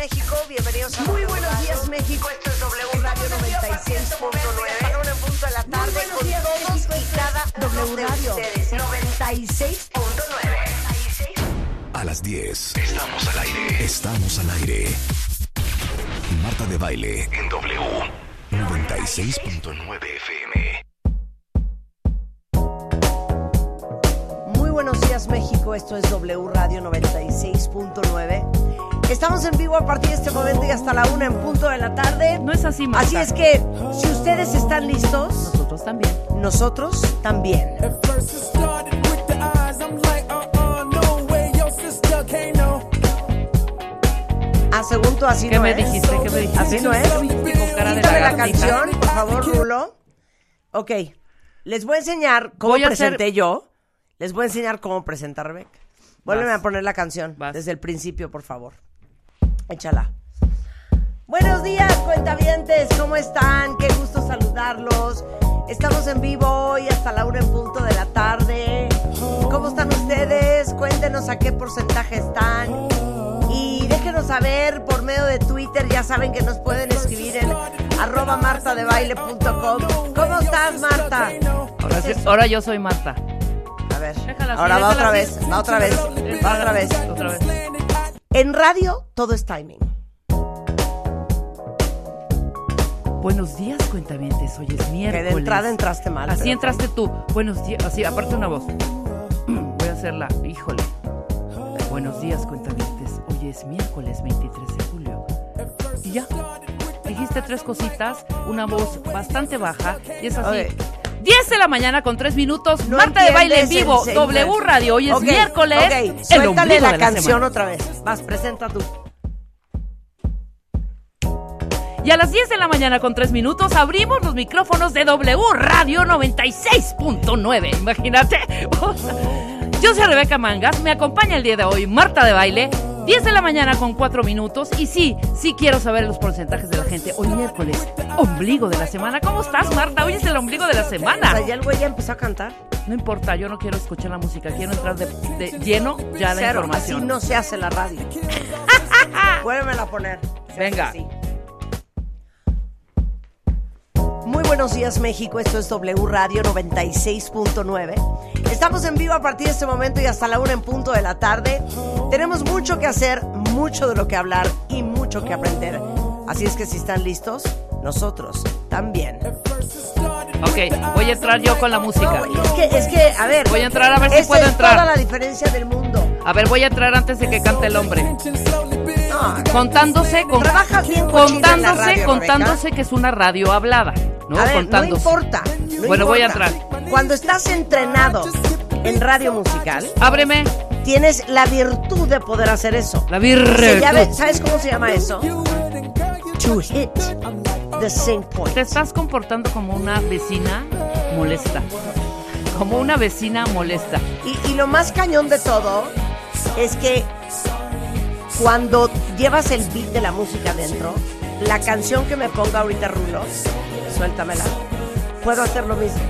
México, bienvenidos a Muy buenos días México, esto es W Radio 96.9. Ahora en punto de la tarde buenos con días, todos México, y esto cada W de Radio ustedes. 96.9. A las 10. Estamos al aire. Estamos al aire. Marta de baile en W. 96.9 FM. Días México, esto es W Radio 96.9. Estamos en vivo a partir de este momento y hasta la una en punto de la tarde. No es así, Marta. Así es que si ustedes están listos, Nosotros también. nosotros también. Uh-uh. Ah, según tú así ¿Qué no me es. dijiste? ¿Qué me dijiste? Así no es. Con cara de Quítame la lagartija. canción, por favor, Rulo. Ok, les voy a enseñar cómo Voy a hacer- presenté yo. Les voy a enseñar cómo presenta Rebeca. Vuélveme Vas. a poner la canción Vas. desde el principio, por favor. Échala. Buenos días, cuentavientes. ¿Cómo están? Qué gusto saludarlos. Estamos en vivo hoy hasta la una en punto de la tarde. ¿Cómo están ustedes? Cuéntenos a qué porcentaje están. Y déjenos saber por medio de Twitter. Ya saben que nos pueden escribir en arroba martadebaile.com. ¿Cómo estás, Marta? Ahora, sí- ahora yo soy Marta. Ver. Déjala Ahora va otra vez. Va otra vez. Va otra vez. Otra vez. En radio todo es timing. Buenos días, cuentavientes. Hoy es Que miércoles. de entrada entraste mal. Así entraste tú. Buenos días. Así, aparte una voz. Voy a hacerla. Híjole. Buenos días, cuentavientes. Hoy es miércoles 23 de julio. Y ya. Dijiste tres cositas, una voz bastante baja. Y es así. 10 de la mañana con 3 minutos. No Marta de baile en vivo. el- W Radio. Hoy es Ok, miércoles. ok, el Suéltale la de canción semana. otra vez. Vas, presenta tú. Y a las 10 de la mañana con 3 minutos abrimos los micrófonos de W Radio 96.9. Imagínate. Yo soy Rebeca Mangas, me acompaña el día de hoy Marta de Baile. 10 de la mañana con 4 minutos. Y sí, sí quiero saber los porcentajes de la gente. Hoy miércoles, ombligo de la semana. ¿Cómo estás, Marta? Hoy es el ombligo de la O semana. sea, ya el güey ya empezó a cantar. No importa, yo no quiero escuchar la música. Quiero entrar de, de lleno ya la Cero, información. así no se hace la radio. Vuélvemela a poner. Venga. Muy buenos días México, esto es W Radio 96.9. Estamos en vivo a partir de este momento y hasta la una en punto de la tarde. Tenemos mucho que hacer, mucho de lo que hablar y mucho que aprender. Así es que si están listos, nosotros también. Ok, voy a entrar yo con la música. No, es que, es que, a ver. Voy a entrar a ver si puedo es entrar. toda la diferencia del mundo. A ver, voy a entrar antes de que cante el hombre. No, Contándose, con, bien contándose, radio, contándose que es una radio hablada, ¿no? a ver, no contándose. importa. no Bueno, voy a importa. entrar. Cuando estás entrenado en radio musical, Ábreme tienes la virtud de poder hacer eso. la llama- ¿Sabes cómo se llama eso? To hit the same point. Te estás comportando como una vecina molesta. Como una vecina molesta. Y, y lo más cañón de todo es que cuando llevas el beat de la música dentro, la canción que me ponga ahorita Rulo, suéltamela, puedo hacer lo mismo,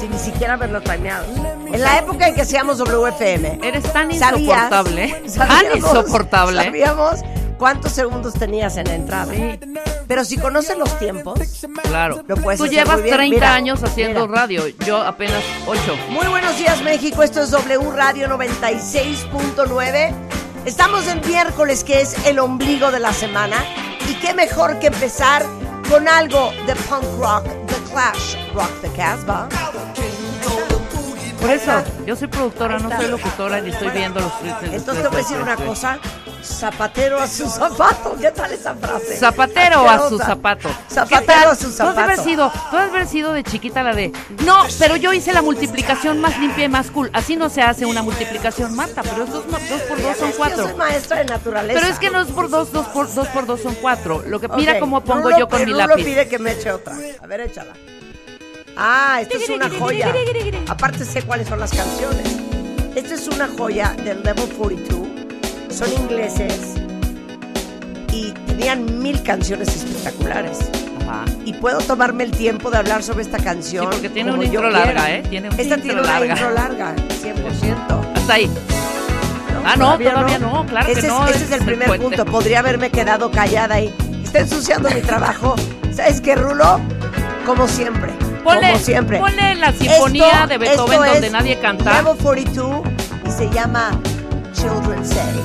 sin ni siquiera haberlo timeado. En la época en que hacíamos WFM, Eres tan ¿sabías- insoportable. ¿eh? Tan sabíamos- insoportable. Sabíamos cuántos segundos tenías en la entrada. Pero si conoces los tiempos, Claro. Lo puedes Tú hacer llevas muy bien. 30 Mira, años haciendo mira. radio. Yo apenas 8. Muy buenos días México, esto es W Radio 96.9. Estamos en miércoles que es el ombligo de la semana y qué mejor que empezar con algo de punk rock, Clash, Rock the Casbah. Por eso, yo soy productora, no soy locutora y estoy viendo los Entonces te voy a decir una cosa, zapatero a su zapato, ¿qué tal esa frase? Zapatero a su zapato. Zapatero a su Tú has haber zapato. sido, tú has haber sido de chiquita la de. No, pero yo hice la multiplicación más limpia y más cool. Así no se hace una multiplicación, Marta. Pero es dos, por dos son que Yo cuatro. soy maestra de naturaleza. Pero es que no es por dos, dos por dos por dos son cuatro. Lo que mira cómo pongo Rulo- yo con mi Rulo lápiz. pide que me eche otra. A ver, échala. Ah, esta es una joya. Aparte sé cuáles son las canciones. Esta es una joya del Level 42. Son ingleses y tenían mil canciones espectaculares. Ajá. Y puedo tomarme el tiempo de hablar sobre esta canción. Sí, porque tiene una intro quiera. larga, ¿eh? Tiene una Esta intro tiene una larga. intro larga, 100%. Hasta ahí. ¿no? Ah, no, todavía no, claro que ese no, Es, ese es el primer puente. punto. Podría haberme quedado callada ahí. Está ensuciando mi trabajo. ¿Sabes qué, Rulo? Como siempre. Ponle, como siempre. ponle la sinfonía Esto- de Beethoven donde es nadie canta. Level 42 y se llama Children's Day.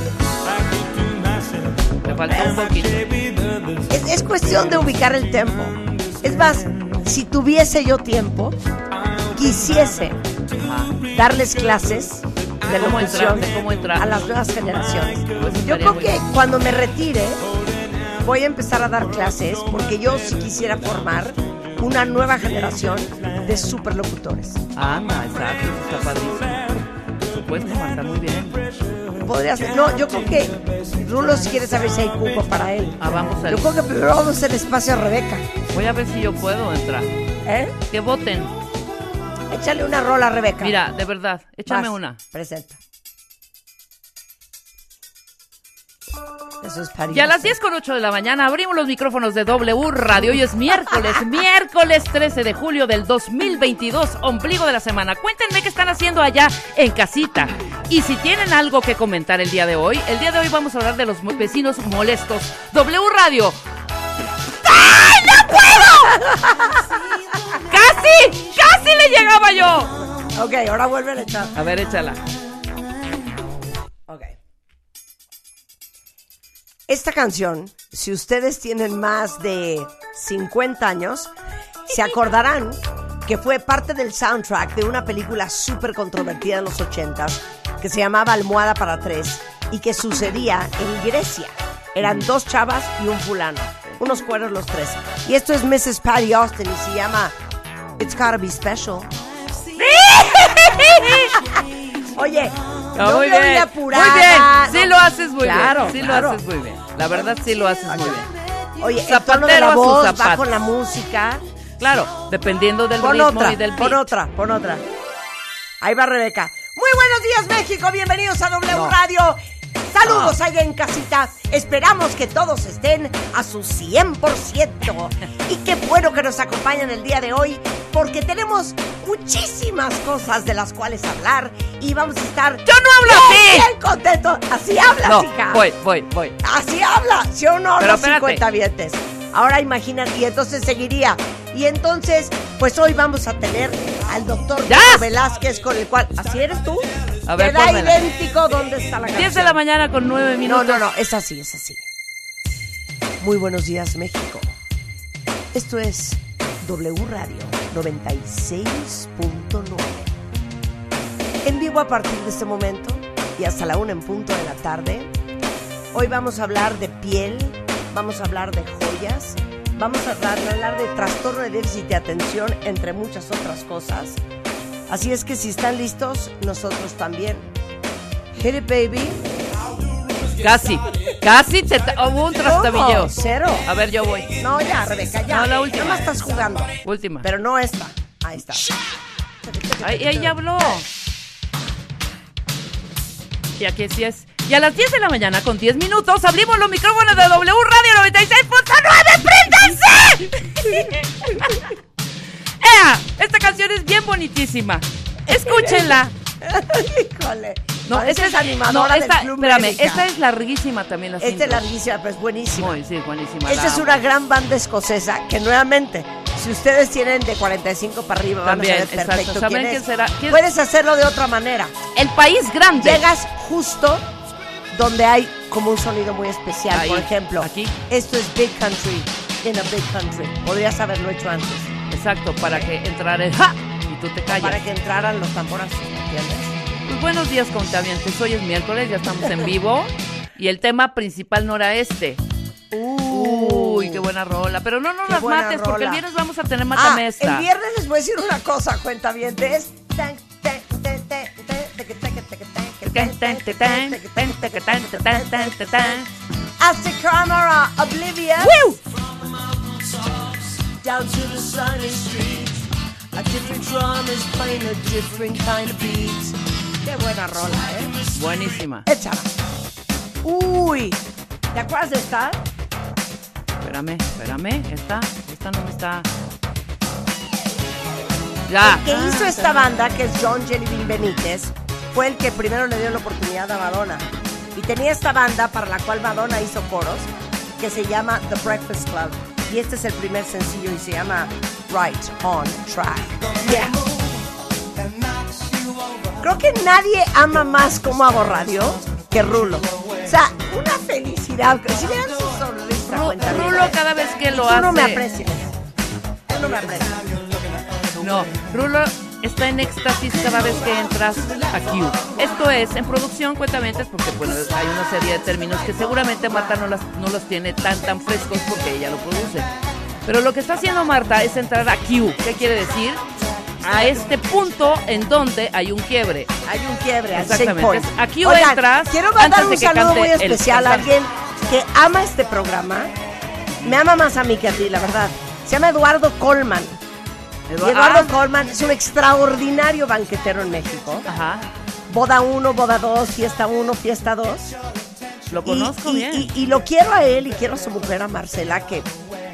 Me faltó un poquito. Es, es cuestión de ubicar el tempo. Es más, si tuviese yo tiempo, quisiese darles clases de ¿Cómo entrar? ¿De cómo entrar? a las nuevas generaciones. Pues Yo creo que cuando me retire voy a empezar a dar clases porque yo sí quisiera formar una nueva generación de superlocutores. Anda, exacto, está padrísimo. Por supuesto, Marta, muy bien. Podría ser. No, yo creo que Rulo si quiere saber si hay cupo para él. Ah, vamos a Yo creo que primero vamos a hacer espacio a Rebeca. Voy a ver si yo puedo entrar. ¿Eh? Que voten. Échale una rola a Rebeca. Mira, de verdad, échame Vas, una. Presenta. Eso es. Y a las 10 con 8 de la mañana abrimos los micrófonos de W Radio. Hoy es miércoles, miércoles 13 de julio del 2022, ombligo de la semana. Cuéntenme qué están haciendo allá en casita. Y si tienen algo que comentar el día de hoy, el día de hoy vamos a hablar de los vecinos molestos. W Radio. ¡Ay, no puedo! ¡Casi! ¡Casi le llegaba yo! Ok, ahora vuelve a echar. A ver, échala. Esta canción, si ustedes tienen más de 50 años, se acordarán que fue parte del soundtrack de una película súper controvertida en los 80s que se llamaba Almohada para Tres y que sucedía en Grecia. Eran dos chavas y un fulano, unos cueros los tres. Y esto es Mrs. Patty Austin y se llama It's Gotta Be Special. Oye, no muy bien. Muy bien. Sí lo haces muy Claro, bien. Sí claro. lo haces muy bien. La verdad sí lo haces muy bien. Oye, Zapatero tono de la a voz va zapatos. con la música. Claro, dependiendo del Pon ritmo otra, y del beat. pon otra, pon otra. Ahí va Rebeca. Muy buenos días, México. Bienvenidos a W No. Radio. Saludos allá en casita. Esperamos que todos estén a su 100%. Y qué bueno que nos acompañan el día de hoy, porque tenemos muchísimas cosas de las cuales hablar y vamos a estar. ¡Yo no hablo así! Bien contentos. Así hablas, No, hija. voy, voy, voy. Así habla, ¿sí o no? Pero los espérate. 50 vientes. Ahora imagínate, y entonces seguiría. Y entonces, pues hoy vamos a tener al doctor Velázquez, con el cual. ¿Así eres tú? A ver, Te da pónmela. idéntico dónde está la 10 de canción. la mañana con 9 No, minutos. no, no, es así, es así. Muy buenos días, México. Esto es W Radio 96.9. En vivo a partir de este momento y hasta la una en punto de la tarde. Hoy vamos a hablar de piel, vamos a hablar de joyas, vamos a hablar, a hablar de trastorno de déficit de atención, entre muchas otras cosas. Así es que si están listos, nosotros también. Hit it, baby. Casi, casi te hubo un trastabilleo. Cero. A ver, yo voy. No, ya, Rebeca, ya. No, la última. Nada más estás jugando. Última. Pero no esta. Ahí está. Ay, ella habló. Y aquí sí es. Y a las 10 de la mañana con 10 minutos abrimos los micrófonos de W Radio 96.9. ¡Préndanse! ¡Ea! Esta canción es bien bonitísima. Escúchenla. Híjole. No, esta es animadora no, esta, del Club espérame, Médica. esta es larguísima también la Esta es larguísima, pero es buenísima. Muy, sí, buenísima. Esta es una gran banda escocesa que nuevamente, si ustedes tienen de 45 para arriba, También, van a saber perfecto ¿Saben quién quién es. será? ¿Quién- Puedes hacerlo de otra manera. El país grande. Llegas justo donde hay como un sonido muy especial. Ahí, Por ejemplo, aquí. esto es Big Country in a Big Country. Podrías haberlo hecho antes. Exacto, para que entrara el ¡ja! y tú te calles. Para que entraran los tamborazos, ¿entiendes? Pues buenos días, contabientes. Hoy es miércoles, ya estamos en vivo. Y el tema principal no era este. Uy, qué buena rola. Pero no nos las mates, porque el viernes vamos a tener Ah, matamesta. el viernes les voy a decir una cosa, cuenta bien. Es. As the camera oblivious. Down to the sunny streets, a different drum is playing a different kind of beat. Qué buena rola, ¿eh? Buenísima. Échala. Uy, ¿te acuerdas de esta? Espérame, espérame. Esta, esta no me está. Ya. que hizo esta banda, que es John Jellybean Benítez, fue el que primero le dio la oportunidad a Madonna. Y tenía esta banda para la cual Madonna hizo coros, que se llama The Breakfast Club. Y este es el primer sencillo y se llama Right on Track. Yeah. Creo que nadie ama más como hago radio que Rulo. O sea, una felicidad. Si vean su sonrisa, Ru- cuenta Rulo cada vez que lo Tú hace. no me aprecias. Tú no me aprecias. No, Rulo está en éxtasis cada vez que entras a Q. Esto es, en producción, cuentamente, porque bueno, hay una serie de términos que seguramente Marta no, las, no los tiene tan tan frescos porque ella lo produce. Pero lo que está haciendo Marta es entrar a Q. ¿Qué quiere decir? A este punto en donde hay un quiebre. Hay un quiebre, Exactamente. Aquí Oigan, entras Quiero mandar un saludo muy el especial a alguien que ama este programa. Me ama más a mí que a ti, la verdad. Se llama Eduardo Colman. Y Eduardo Ah, Colman es un extraordinario banquetero en México. Ajá, Boda 1, boda 2, fiesta 1, fiesta 2. lo conozco y, bien. y- y lo quiero a él y quiero a su mujer, a Marcela, que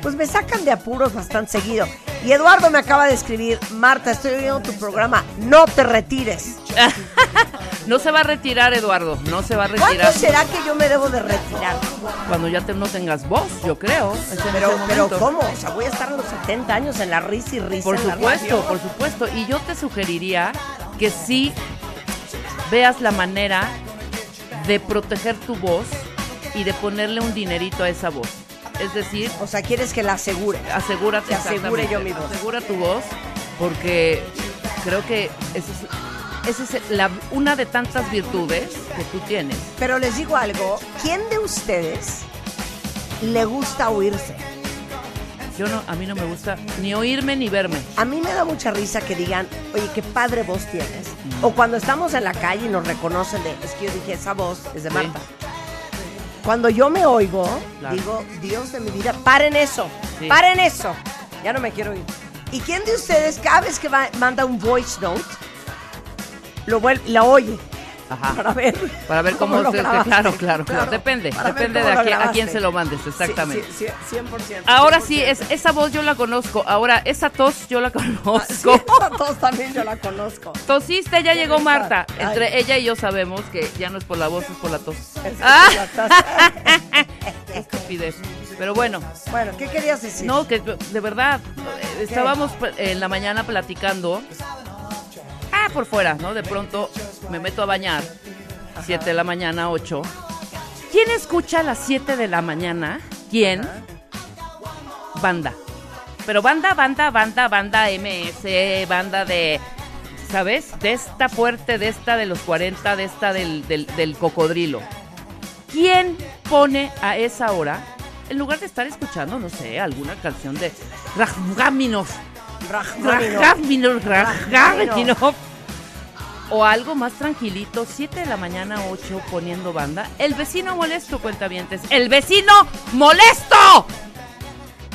pues me sacan de apuros bastante seguido. Y Eduardo me acaba de escribir, Marta, estoy oyendo tu programa, no te retires. No se va a retirar, Eduardo. No se va a ¿Cuándo retirar. será que yo me debo de retirar? Cuando ya te- no tengas voz, yo creo. Pero. ¿cómo? O sea, voy a estar a los 70 años en la risa y risa. Por supuesto, por supuesto. Y yo te sugeriría que sí veas la manera de proteger tu voz y de ponerle un dinerito a esa voz. Es decir, O sea, quieres que la asegure. asegúrate. Que asegure yo mi voz. Asegura tu voz porque creo que esa es, esa es la- una de tantas virtudes que tú tienes. Pero les digo algo, ¿quién de ustedes le gusta oírse? Yo no, a mí no me gusta ni oírme ni verme. A mí me da mucha risa que digan, oye, qué padre voz tienes. O cuando estamos en la calle y nos reconocen de, es que yo dije, esa voz es de Sí. Marta. Cuando yo me oigo, Claro. digo, Dios de mi vida, paren eso, Sí. paren eso. Ya no me quiero oír. ¿Y quién de ustedes cada vez que va- manda un voice note, lo vuelve, la oye? Ajá. Para ver. Para ver cómo, se- claro, claro, claro, Depende, depende de a quién, a quién se lo mandes, exactamente. Sí, sí, sí, 100%. Ahora sí, 100%. es, esa voz yo la conozco. Ahora, esa tos yo la Ah, sí, conozco. esa tos también yo la conozco. Tosiste, ya llegó. Marta. Ay. Entre ella y yo sabemos que ya no es por la voz, es por la tos. Ah, es qué estupidez. Pero bueno, Bueno, ¿qué querías decir? no, que de verdad, eh, estábamos pl- en la mañana platicando. Ah, por fuera, ¿no? De pronto me meto a bañar. 7 de la mañana, 8. ¿Quién escucha a las 7 de la mañana? ¿Quién? Banda. Pero banda, banda, banda, banda MS, banda de, ¿sabes? De esta fuerte, de esta de los 40, de esta del, del, del cocodrilo. ¿Quién pone a esa hora, en lugar de estar escuchando, no sé, alguna canción de Rajmáninov. Rajmáninov, Rajmáninov, o algo más tranquilito, 7 de la mañana, 8 poniendo banda? El vecino molesto, cuentavientes. ¡El vecino molesto!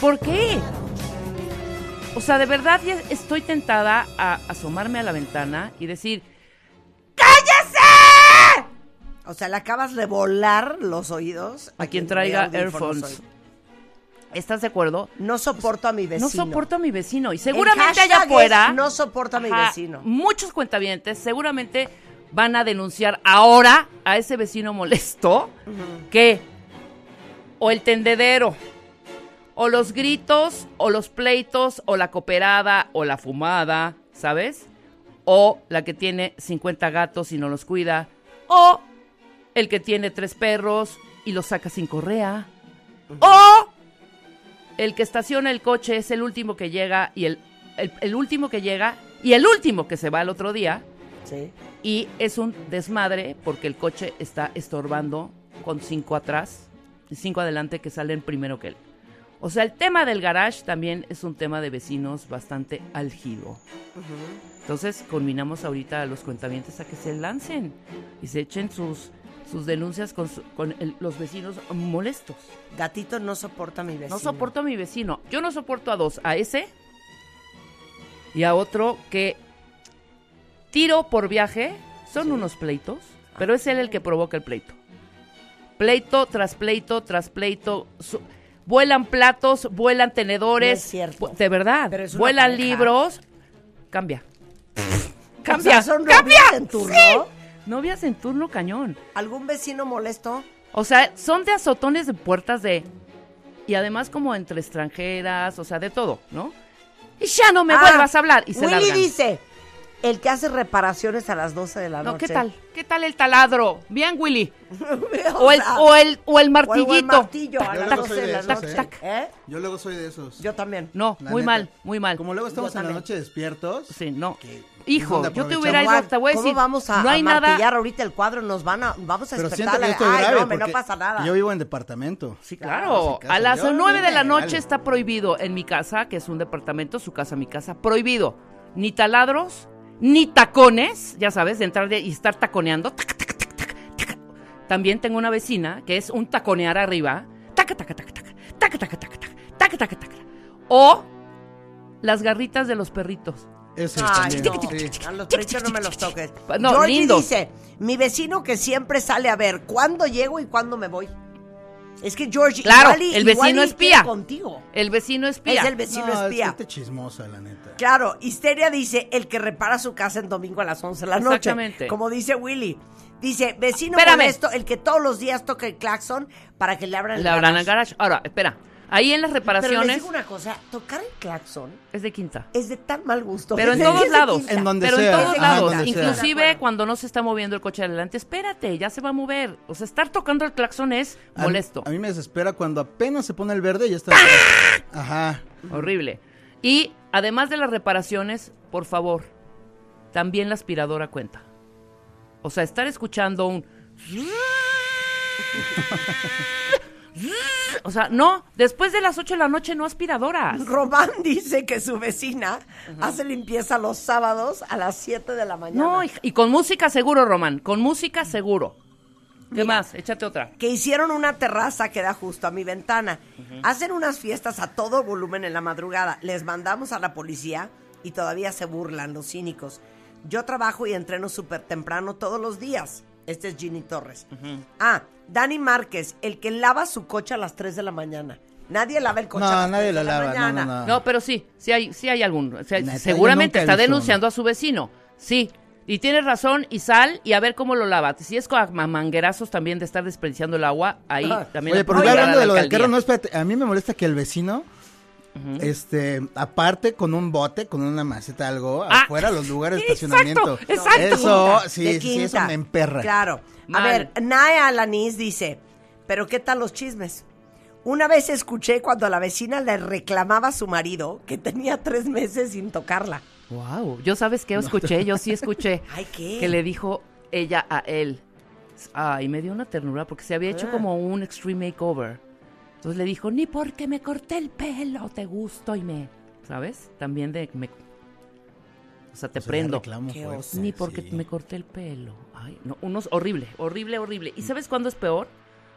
¿Por qué? O sea, de verdad ya estoy tentada a asomarme a la ventana y decir, ¡cállese! O sea, le acabas de volar los oídos A quien traiga audífonos earphones. hoy. ¿Estás de acuerdo? No soporto a mi vecino. No soporto a mi vecino. Y seguramente allá afuera. "No soporto a mi Ajá, vecino". Muchos cuentavientes seguramente van a denunciar ahora a ese vecino molesto que o el tendedero, o los gritos, o los pleitos, o la cooperada, o la fumada, ¿sabes? O la que tiene 50 gatos y no los cuida, o el que tiene tres perros y los saca sin correa, o el que estaciona el coche es el último que llega y el, el, el último que llega y el último que se va al otro día Sí. y es un desmadre porque el coche está estorbando con cinco atrás y cinco adelante que salen primero que él. O sea, el tema del garage también es un tema de vecinos bastante álgido. Entonces, combinamos ahorita a los cuentavientes a que se lancen y se echen sus, sus denuncias con, su- con el- los vecinos molestos. Gatito no soporta a mi vecino. No soporto a mi vecino. Yo no soporto a dos. A ese y a otro que tiro por viaje. Son unos pleitos, pero es él el que provoca el pleito. Pleito tras pleito tras pleito. su- vuelan platos, vuelan tenedores. No es cierto. De verdad. Pero es una Vuelan pareja. libros. Cambia. O Cambia. sea, son cambia. en turno. Sí. Novias en turno cañón. ¿Algún vecino molesto? O sea, son de azotones de puertas de... Y además como entre extranjeras, o sea, de todo, ¿no? Y ya no me Ah, vuelvas a hablar. Y se Willy largan. dice, el que hace reparaciones a las 12 de la No, noche. ¿qué tal? ¿Qué tal el taladro? Bien, Willy. o, el, o el, o el o el martillito. martillo a Yo las luego 12 soy de la esos, noche. ¿eh? ¿Eh? Yo luego soy de esos. Yo también. No, La muy neta. mal, muy mal. Como luego estamos Yo en la noche despiertos. Sí, no. Hijo, yo te hubiera ido, te voy a ¿Cómo vamos a, no hay a nada... martillar ahorita el cuadro? Nos van a, vamos a Pero siento despertarle. que esto es Ay, grave no, no pasa nada. Yo vivo en departamento. Sí, Claro, claro. A las Yo- nueve de la noche está prohibido en mi casa, que es un departamento, su casa, mi casa, prohibido. Ni taladros, ni tacones, ya sabes, de entrar de, y estar taconeando. También tengo una vecina que es un taconear arriba. O las garritas de los perritos. Eso Ay, no. Sí. A los perritos no me los toques. No, Jordi lindo. dice, mi vecino que siempre sale a ver cuándo llego y cuándo me voy. Es que George, claro, igual y, el vecino igual y espía. Contigo. El vecino espía. Es el vecino no, espía. Es gente chismosa, la neta. Claro, Histeria dice el que repara su casa en domingo a las 11 de la noche. Exactamente. Como dice Willy. Dice, vecino Espérame. molesto, el que todos los días toca el claxon para que le abran el Le abran el garage. Ahora, espera. Ahí en las Pero les reparaciones digo una cosa, tocar el claxon es de quinta. es de tan mal gusto. Pero en todos lados. En donde Pero en todos Ajá, lados. donde Inclusive cuando no se está moviendo el coche adelante, espérate, ya se va a mover. O sea, estar tocando el claxon es A mí- molesto. A mí me desespera cuando apenas se pone el verde y ya está. Ajá. Horrible. Y además de las reparaciones, por favor, también la aspiradora cuenta. O sea, estar escuchando un... O sea, no, después de las 8 de la noche no aspiradoras. Román dice que su vecina hace limpieza los sábados a las 7 de la mañana. No, y, y con música seguro, Román, con música seguro. ¿Qué más? Échate otra. que hicieron una terraza que da justo a mi ventana. Hacen unas fiestas a todo volumen en la madrugada. Les mandamos a la policía y todavía se burlan los cínicos. Yo trabajo y entreno súper temprano todos los días. Este es Ginny Torres. Ah, Dani Márquez, el que lava su coche a las 3 de la mañana. Nadie lava el coche No, a las nadie 3 de lo la lava, no, mañana. no, no. No, pero sí, sí hay, sí hay algún. o sea, Neta, yo seguramente está denunciando a su vecino. Sí. Y tienes razón, y sal y a ver cómo lo lava. Si es con manguerazos también de estar desperdiciando el agua, ahí Ajá. también. Oye, pero hablando la de lo del carro, no, espérate. A mí me molesta que el vecino, este, aparte con un bote, con una maceta, algo, Ah, afuera los lugares de estacionamiento. exacto. Eso, De sí, sí, sí, eso quinta. me emperra. Claro. A ver, Nae Alanis dice, pero ¿qué tal los chismes? Una vez escuché cuando la vecina le reclamaba a su marido que tenía tres meses sin tocarla. Wow, yo sabes que escuché, yo sí escuché. Ay, ¿qué? Que le dijo ella a él. Ay, me dio una ternura porque se había hecho Ah. como un extreme makeover. Entonces le dijo, ni porque me corté el pelo te gusto y me... ¿Sabes? También de... Me... O sea, te O sea, prendo. reclamo Qué fuerte, oso. Ni porque sí. me corté el pelo. Ay, no, unos horrible, horrible, horrible. ¿Y sabes cuándo es peor?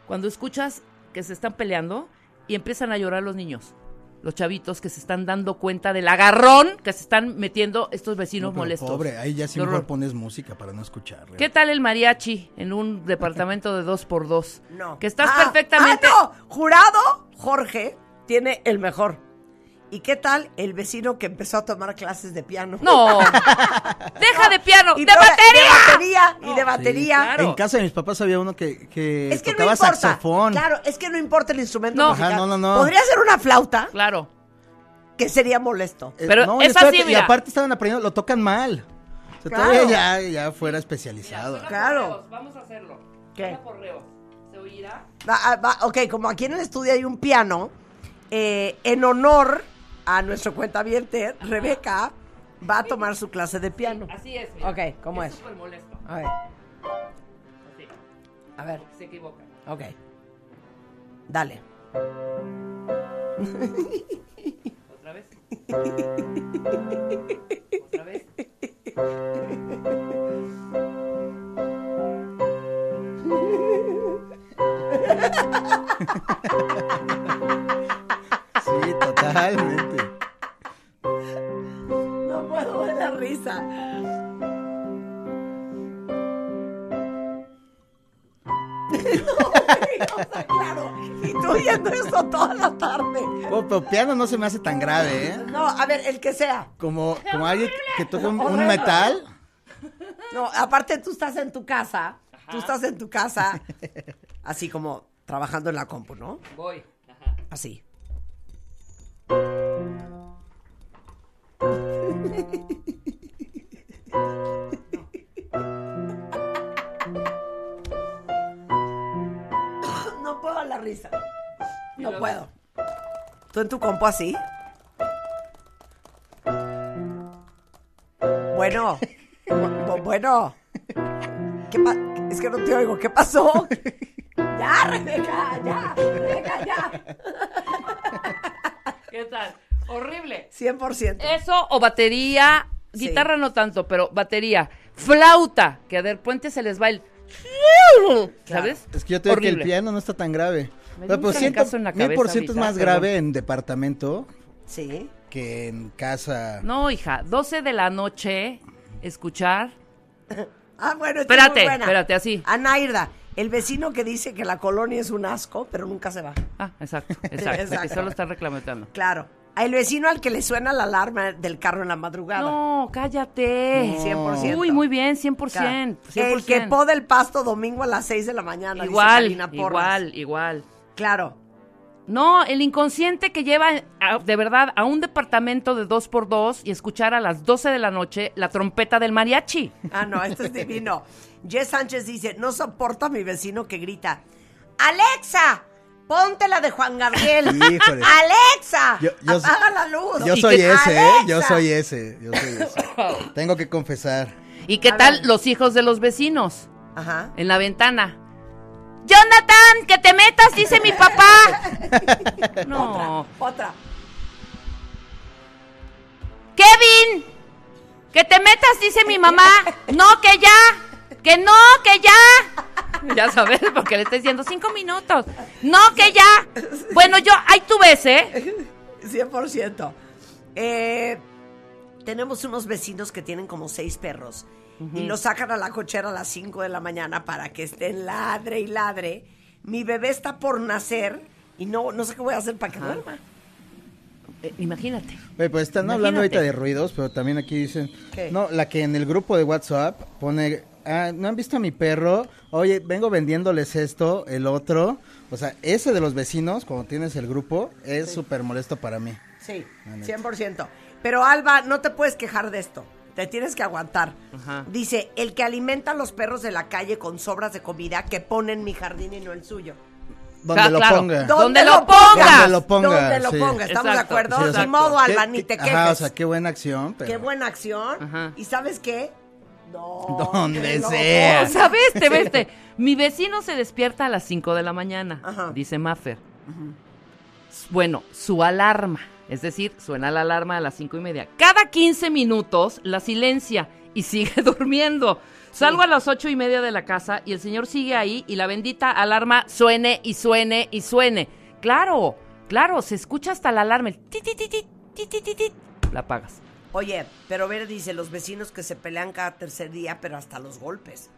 Cuando escuchas que se están peleando y empiezan a llorar los niños. Los chavitos que se están dando cuenta del agarrón que se están metiendo estos vecinos No, molestos. Pobre, ahí ya horror. pones música para no escuchar. ¿Qué tal el mariachi en un departamento de dos por dos? No. Que estás Ah, perfectamente... Ah, no. Jurado, Jorge tiene el mejor. ¿Y qué tal el vecino que empezó a tomar clases de piano? No. Deja de piano, Y de batería. De batería y de Sí. batería. claro. En casa de mis papás había uno que, que Es que no importa. saxofón. Claro, es que no importa el instrumento No. musical. Ajá, no, no, no. Podría ser una flauta Claro. que sería molesto. Eh, Pero no, y es espérate, Y aparte estaban aprendiendo, lo tocan mal. O sea, Claro. todavía ya, ya fuera especializado. Claro. Vamos a hacerlo. ¿Qué? ¿Se oirá? Va- ah, va- ok, como aquí en el estudio hay un piano, eh, en honor a nuestro cuentaviente, Rebeca va a tomar su clase de piano. Así es. mira. Ok, ¿cómo es? súper molesto. A ver, Así. a ver, Se equivoca. ok. Dale. ¿Otra vez? ¿Otra vez? Sí, totalmente. Oyendo eso toda la tarde. Oh, pero piano no se me hace tan grave, ¿eh? No, a ver, el que sea. Como, como alguien que toca un, metal. No, aparte tú estás en tu casa, tú estás en tu casa, así como trabajando en la compu, ¿no? Voy. Así. No puedo la risa. No puedo. ¿Tú en tu compu así? Bueno. Bu- bueno. ¿Qué pa- es que no te oigo. ¿Qué pasó? Ya, Rebeca, ya. Rebeca, ya. ¿Qué tal? Horrible. 100%. Eso o batería, Sí. guitarra no tanto, pero batería, flauta, que a Der Puente se les va el... ¿Sabes? Es que yo te digo que el piano no está tan grave. Me Pero dio un pues siento, en la mil por cabeza ciento es más perdón. grave en departamento Sí. que en casa. No, hija, 12 de la noche, escuchar... Ah, bueno, Espérate, muy buena. espérate, así. Anairda, el vecino que dice que la colonia es un asco, pero nunca se va. Ah, exacto, exacto, Exacto. que solo está reclamatando. Claro. El vecino al que le suena la alarma del carro en la madrugada. No, cállate. No. 100%. Uy, muy bien, 100%. Claro. 100%. El que poda el pasto domingo a las 6 de la mañana. dice Igual, Porras. igual, igual. Claro. No, el inconsciente que lleva a- de verdad a un departamento de dos por dos y escuchar a las 12 de la noche la trompeta del mariachi. Ah, no, esto es divino. Jess Sánchez dice, no soporto a mi vecino que grita, Alexa, ponte la de Juan Gabriel. Híjole. Alexa, Yo- yo- apaga la luz. Yo soy que- ese, ¿eh? Yo soy ese. Yo soy ese. Tengo que confesar. ¿Y qué A tal ver. los hijos de los vecinos Ajá. en la ventana? Jonathan, que te metas, dice mi papá. No. Otra. Kevin, que te metas, dice mi mamá. No, que ya. Que no, que ya. Ya sabes, porque le estoy diciendo cinco minutos. No, que ya. Bueno, yo, ahí tú ves, ¿eh? 100%. Eh, tenemos unos vecinos que tienen como seis perros y los sacan a la cochera a las 5 de la mañana para que estén ladre y ladre. Mi bebé está por nacer y no, no sé qué voy a hacer para que duerma. Eh, imagínate. Oye, pues están hablando ahorita de ruidos, pero también aquí dicen. ¿Qué? No, la que en el grupo de WhatsApp pone. Ah, ¿no han visto a mi perro? Oye, vengo vendiéndoles esto, el otro. O sea, ese de los vecinos, cuando tienes el grupo, es súper molesto para mí. Sí, La neta. 100%. Pero Alba, no te puedes quejar de esto. Te tienes que aguantar. Ajá. Dice, el que alimenta a los perros de la calle con sobras de comida que pone en mi jardín y no el suyo. Donde lo claro. ponga. Do- Donde lo pongas. Donde lo ponga. Donde lo ponga. ¿Estamos de acuerdo? Sí, modo, Alba, ni te quejes. Ajá, o sea, qué buena acción. Pero... Qué buena acción. Ajá. ¿Y sabes qué? No, Donde no. sea. O sea, veste, veste. Mi vecino se despierta a las 5 de la mañana, Ajá. dice Maffer. Bueno, su alarma, es decir, suena la alarma a las cinco y media. Cada 15 minutos la silencia y sigue durmiendo. Salgo a las ocho y media de la casa y el señor sigue ahí y la bendita alarma suene y suene y suene. Claro, claro, se escucha hasta la alarma. El. La apagas. Oye, pero ver, dice, los vecinos que se pelean cada tercer día, pero hasta los golpes.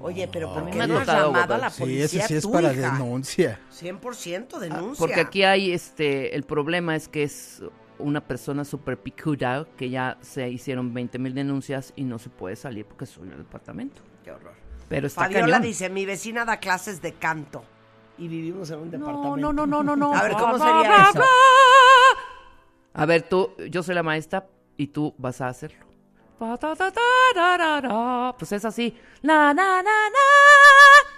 Oye, pero ¿por A mí qué no has llamado a la golpes. Sí, policía ese sí es para hija? denuncia. 100% denuncia. Ah, Porque aquí hay este, el problema es que es una persona súper picuda que ya se hicieron 20 mil denuncias y no se puede salir porque es un departamento. Qué horror. Pero está Fabiola cañón. dice, mi vecina da clases de canto y vivimos en un departamento. No, no, no, no, no, no. A ver, ¿cómo sería eso? A ver, tú, yo soy la maestra y tú vas a hacerlo. Pues es así. Na, na, na, na.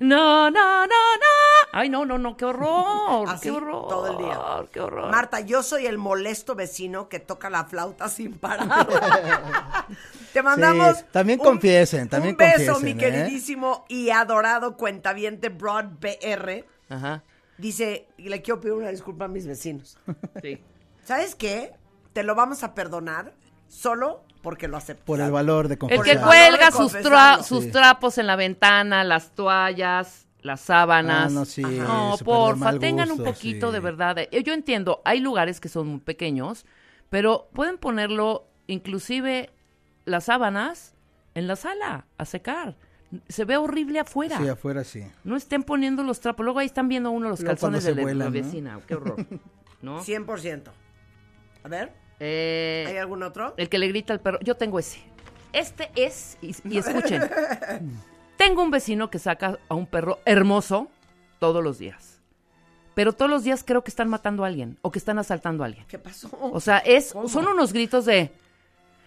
No, no, no, no. Ay, no, no, no, qué horror. Así, qué horror. todo el día. Qué horror. Marta, yo soy el molesto vecino que toca la flauta sin parar. Te mandamos. Sí, también un- confiesen, también Un beso, confiesen, mi ¿eh? queridísimo y adorado cuentaviente Broad BR. Ajá. Dice, y le quiero pedir una disculpa a mis vecinos. Sí. ¿Sabes qué? Te lo vamos a perdonar solo porque lo aceptas. Por el valor de El confesar. que el de cuelga sus, tra- confesarlo. sus Sí. trapos en la ventana, las toallas, las sábanas. Ah, no, sí, porfa, tengan un poquito sí. de verdad. Eh, Yo entiendo, hay lugares que son muy pequeños, pero pueden ponerlo, inclusive las sábanas, en la sala, a secar. Se ve horrible afuera. Sí, afuera sí. No estén poniendo los trapos. Luego ahí están viendo uno los Luego calzones de la- vuelan, la ¿no? vecina. Qué horror. ¿No? 100%. A ver, Eh, ¿hay algún otro? el que le grita al perro. Yo tengo ese. este es, y, y escuchen, tengo un vecino que saca a un perro hermoso todos los días. Pero todos los días creo que están matando a alguien o que están asaltando a alguien. ¿Qué pasó? O sea, es, son unos gritos de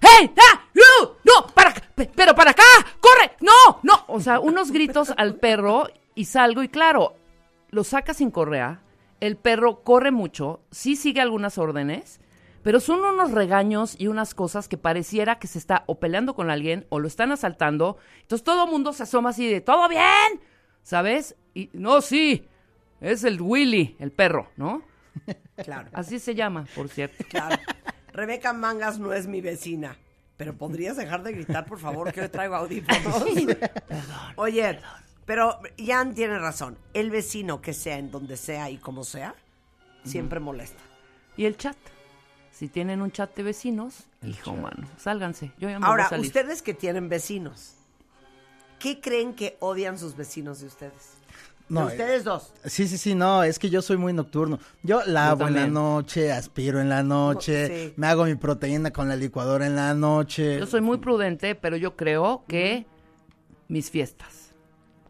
¡Hey! ¡Ah! ¡No! ¡No! ¡Para ¡Pero para acá! ¡Corre! ¡No! ¡No! O sea, unos gritos al perro y salgo y claro, lo saca sin correa, el perro corre mucho, sí sigue algunas órdenes, pero son unos regaños y unas cosas que pareciera que se está o peleando con alguien o lo están asaltando. Entonces todo el mundo se asoma así de ¿todo bien? ¿Sabes? Y no, sí, es el Willy, el perro, ¿no? Claro, Así se llama, por cierto. claro. Rebeca Mangas no es mi vecina. Pero podrías dejar de gritar, por favor, que hoy traigo audífonos. Oye, pero Jan tiene razón. El vecino que sea en donde sea y como sea, siempre molesta. Y el chat. Si tienen un chat de vecinos, hijo mano, sálganse. Yo ya me voy Ahora, a salir. ustedes que tienen vecinos, ¿qué creen que odian sus vecinos de ustedes? No, de ustedes dos. Sí, sí, sí, no, es que yo soy muy nocturno. Yo lavo en la noche, aspiro en la noche, Sí. me hago mi proteína con la licuadora en la noche. Yo soy muy prudente, pero yo creo que mis fiestas,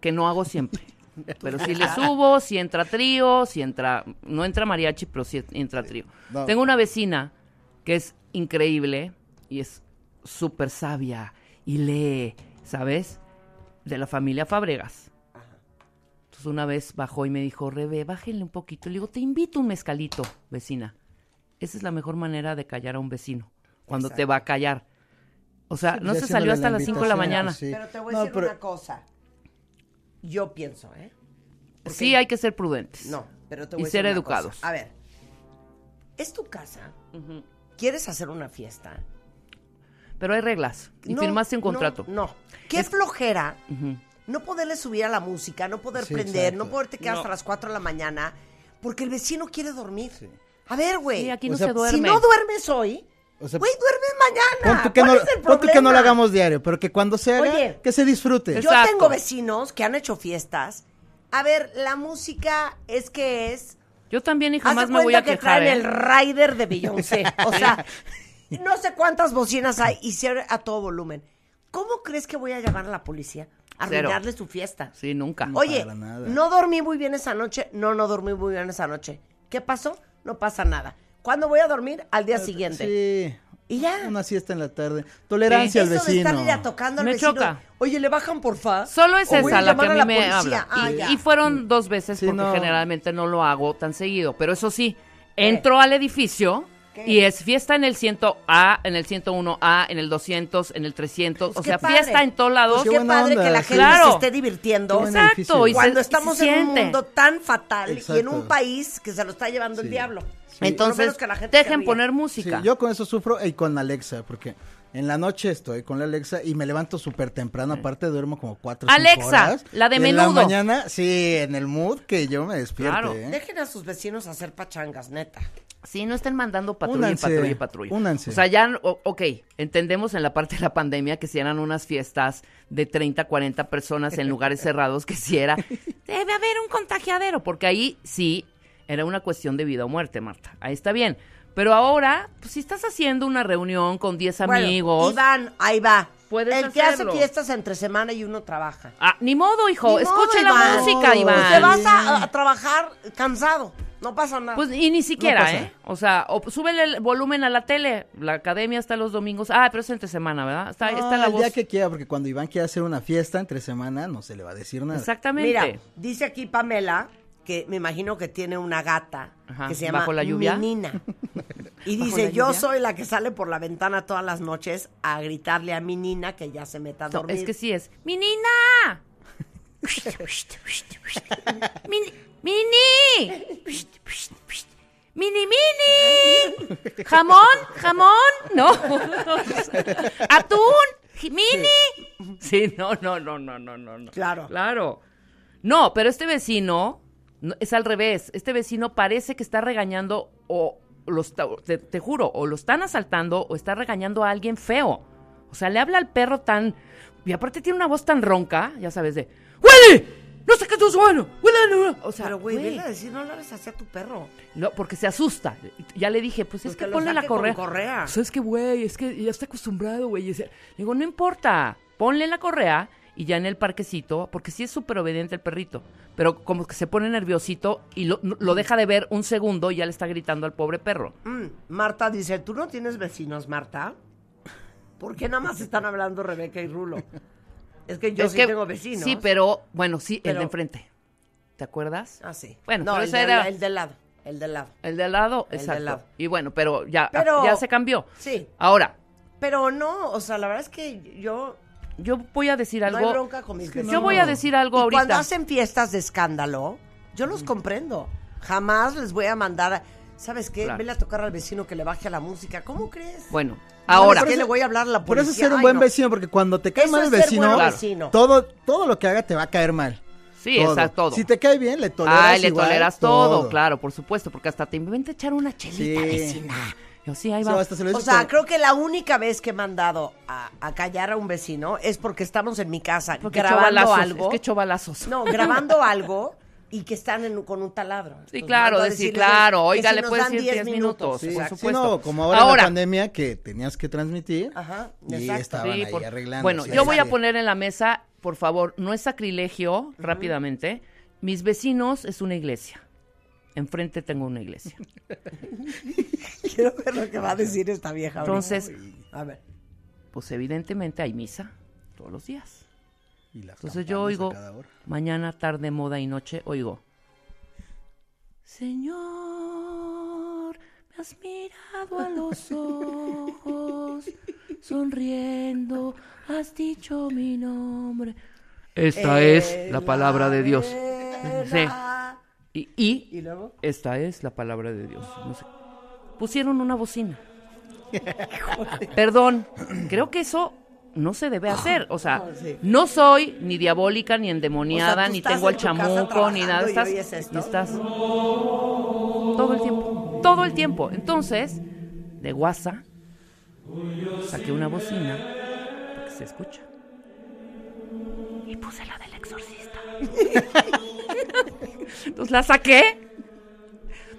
que no hago siempre. Pero si le subo, si entra trío, si entra, no entra mariachi, pero si entra trío. No. Tengo una vecina que es increíble y es súper sabia y lee, ¿sabes? De la familia Fabregas. Entonces una vez bajó y me dijo, Rebe, bájenle un poquito. Le digo, te invito a un mezcalito, vecina. Esa es la mejor manera de callar a un vecino, cuando te va a callar. O sea, Sí, no se salió hasta la las 5 de la mañana. sí. Pero te voy a No, decir pero- una cosa. Yo pienso, ¿eh? Sí, hay que ser prudentes. No, pero te Y voy a ser decir una educados. cosa. A ver, es tu casa. ¿Quieres hacer una fiesta? Pero hay reglas. Y No, firmaste un contrato. No, Qué flojera Ujú. no poderle subir a la música, no poder Sí, prender, exacto. no poderte quedar hasta las 4 de la mañana, porque el vecino quiere dormir. A ver, güey. Sí, aquí O no sea, se si duerme. Si no duermes hoy, O sea, güey, duermes mañana. pon que, ¿Cuál no, es el que no lo hagamos diario, pero que cuando se haga, Oye. que se disfrute. Yo Exacto. tengo vecinos que han hecho fiestas. A ver, la música es que es. Yo también y jamás me voy a que quejar. traen ¿eh? el rider de Beyoncé. O sea, no sé cuántas bocinas hay y se oye a todo volumen. ¿Cómo crees que voy a llamar a la policía? A Cero. arruinarle su fiesta. Sí, nunca. No. Oye, para nada. no dormí muy bien esa noche. No, no dormí muy bien esa noche. ¿Qué pasó? No pasa nada. ¿Cuándo voy a dormir? Al día siguiente. Sí. Y ya. Una siesta en la tarde. Tolerancia al Eso de vecino. estarle ya tocando al Me vecino. choca. Oye, ¿le bajan porfa? Solo es esa la que a mí me habla. Ah, y, ya. y fueron dos veces Sí, porque no. generalmente no lo hago tan seguido. Pero eso sí, entro al edificio y es fiesta en el 100A, en el 101A, en el 200, en el 300. Pues o qué sea, padre. fiesta en todos lados. Pues Qué qué padre onda, que la gente Claro. se esté divirtiendo. Qué Exacto. y Cuando estamos se en un mundo tan fatal y en un país que se lo está llevando el diablo. Sí. Entonces, que la gente dejen poner Sí, música. yo con eso sufro y con Alexa, porque en la noche estoy con la Alexa y me levanto súper temprano, aparte duermo como cuatro Alexa, horas. la de Y En la menudo. mañana, sí, en el mood que yo me despierto. Claro. ¿eh? Dejen a sus vecinos hacer pachangas, neta. Sí, no estén mandando patrulla Únanse, y patrulla y patrulla. únanse. O sea, ya, ok, entendemos en la parte de la pandemia que si eran unas fiestas de 30, 40 personas en lugares cerrados, que si era, debe haber un contagiadero, porque ahí sí era una cuestión de vida o muerte, Marta. Ahí está bien. Pero ahora, pues si estás haciendo una reunión con 10 Bueno, amigos. Iván, ahí va. Puedes El que hace hacerlo. fiestas entre semana y uno trabaja. Ah, ni modo, hijo, Ni modo, la Iván. música, Iván. Te vas a, a trabajar cansado. No pasa nada. Pues y ni siquiera. ¿eh? O sea, o súbele el volumen a la tele. La academia está los domingos. Ah, pero es entre semana, ¿verdad? Está, No, está la el voz. día que quiera, porque cuando Iván quiere hacer una fiesta entre semana, no se le va a decir nada. Exactamente. Mira, dice aquí Pamela que me imagino que tiene una gata Ajá, que se llama ¿bajo la lluvia? Minina. Y ¿Bajo dice, yo soy la que sale por la ventana todas las noches a gritarle a mi nina que ya se meta a No, dormir. es que sí es. ¡Mi nina! ¡Mini! ¡Mini! ¡Mini, mini! ¿Jamón? ¿Jamón? No. ¿Atún? ¿Mini? Sí, no, no, no, no, no. no. Claro. Claro. No, pero este vecino no, es al revés. Este vecino parece que está regañando o los, te, te juro, o lo están asaltando o está regañando a alguien feo. O sea, le habla al perro tan... Y aparte tiene una voz tan ronca, ya sabes, de... ¡Willy! no sé qué es bueno. O sea, Pero, güey, vele a decir, no le hables así a tu perro. lo- porque se asusta. Ya le dije, pues es Pues que que lo ponle la correa. correa. Pues es que, güey, es que ya está acostumbrado, güey. Le digo, no importa, ponle la correa y ya en el parquecito, porque sí es súper obediente el perrito, pero como que se pone nerviosito y lo, lo deja de ver un segundo y ya le está gritando al pobre perro. Mm, Marta dice, ¿tú no tienes vecinos, Marta? ¿Por qué nada más están hablando Rebeca y Rulo? Es que yo Es sí que- tengo vecinos. Sí, pero, bueno, sí, el de enfrente. ¿Te acuerdas? Ah, sí. Bueno, no, pero el, ese de- era- el del lado. El del lado. El de al lado, El de exacto. lado. Y bueno, pero ya, Pero- ya se cambió. Sí. Ahora, Pero no, o sea, la verdad es que yo yo voy a decir no algo. hay bronca con mis vecinos. Yo voy a decir algo y ahorita. cuando hacen fiestas de escándalo, yo los comprendo. Jamás les voy a mandar, a- ¿sabes qué? Claro. Vele a tocar al vecino que le baje a la música. ¿Cómo crees? Bueno, ¿Sabes ahora. qué? le voy a hablar a la Por policía. eso es ser un Ay, buen no. vecino, porque cuando te cae Eso mal el vecino, buen Claro. vecino. todo, todo lo que haga te va a caer mal. Sí, exacto, todo. Si te cae bien, le toleras Ay, le igual toleras todo, claro, por supuesto, porque hasta te inventa echar una chelita Sí. vecina. Yo sí, ahí Sí, va. hasta se lo O sea, con- creo que la única vez que he mandado a, a callar a un vecino es porque estamos en mi casa Porque echó grabando balazos, algo. Es que echó balazos. No, grabando algo y que están en- con un taladro. Sí, Entonces, claro, mando a decir, decirles claro, que oiga, si le nos puedes dan decir 10 minutos. minutos. Sí, por exacto. sí, supuesto. no, como ahora, Ahora. en la pandemia que tenías que transmitir Ajá, y exacto. estaban Sí, ahí por- arreglando. Bueno, sí, yo voy a sí. poner en la mesa, por favor, no es sacrilegio, rápidamente. Mis vecinos es una iglesia. Enfrente tengo una iglesia. Quiero ver lo que va a decir esta vieja. Entonces, a ver. pues evidentemente hay misa todos los días. Y las Entonces yo oigo, mañana, tarde, moda y noche, oigo. Señor, me has mirado a los ojos, sonriendo, has dicho mi nombre. Esta es la palabra de Dios. Sí. Y, y ¿Y luego? esta es la palabra de Dios. No sé. Pusieron una bocina. Perdón, creo que eso no se debe hacer. O sea, No, sí. no soy ni diabólica, ni endemoniada, O sea, tú ni tengo el chamuco, ni nada. y Estás, y estás todo el tiempo, todo el tiempo. Entonces, de guasa, saqué una bocina porque se escucha. Y puse la del exorcista. Entonces la saqué.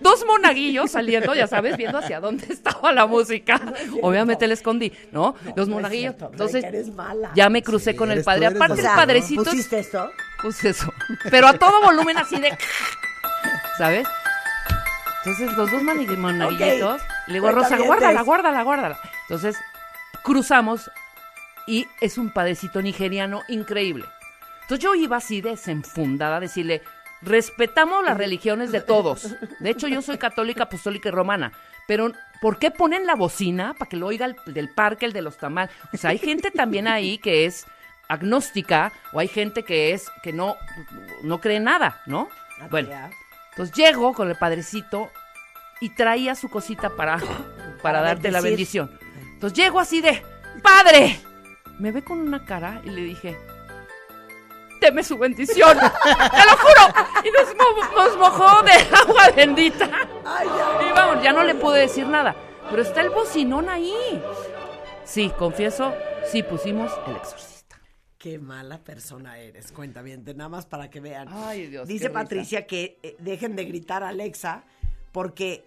Dos monaguillos saliendo, ya sabes, viendo hacia dónde estaba la música. Obviamente la escondí, ¿no? Los monaguillos. Entonces, Rebeca, eres mala. ya me crucé Sí, con el padre. Aparte, O el sea, padrecito. ¿Pusiste esto? Pues eso. Pero a todo volumen así de. ¿Sabes? Entonces los dos monaguillitos. Le digo a Rosa, guárdala, guárdala, guárdala. Entonces cruzamos y es un padecito nigeriano increíble. Entonces yo iba así desenfundada a decirle, respetamos las religiones de todos. De hecho, yo soy católica, apostólica y romana. Pero, ¿por qué ponen la bocina para que lo oiga el del parque, el de los tamales? O sea, hay gente también ahí que es agnóstica o hay gente que es que no no cree nada, ¿no? Bueno, Ya. entonces llego con el padrecito y traía su cosita para para darte la bendición. Entonces llego así de, "Padre." Me ve con una cara y le dije, "Deme su bendición." Te lo juro. Y nos, mo- nos mojó de agua bendita. Y vamos, ya no le pude decir nada, pero está el bocinón ahí. Sí, confieso, sí pusimos el exorcista. Qué mala persona eres, cuenta bien, nada más para que vean. Ay, Dios, Dice risa. Patricia que eh, dejen de gritar Alexa porque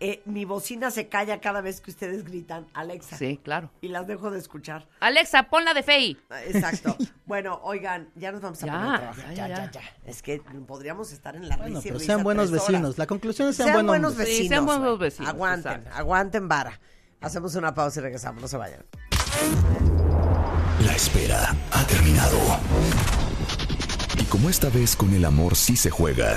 eh, mi bocina se calla cada vez que ustedes gritan Alexa. Sí, claro. Y las dejo de escuchar. Alexa, ponla de Fey. Ah, Exacto. bueno, oigan, ya nos vamos a Ya, poner a trabajar. ya, Ya, ya. Es que podríamos estar en la Bueno, risa y pero risa sean buenos vecinos. La conclusión es sean, Sean buenos, buenos vecinos. vecinos. sean buenos vecinos, Aguanten, exacto. aguanten vara. Hacemos una pausa y regresamos, no se vayan. La espera ha terminado. Y como esta vez con el amor sí se juega.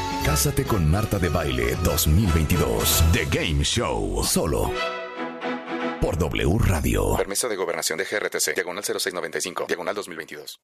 Cásate con Marta de Baile 2022. The Game Show. Solo por W Radio. Permiso de gobernación de GRTC, diagonal 0695, diagonal 2022.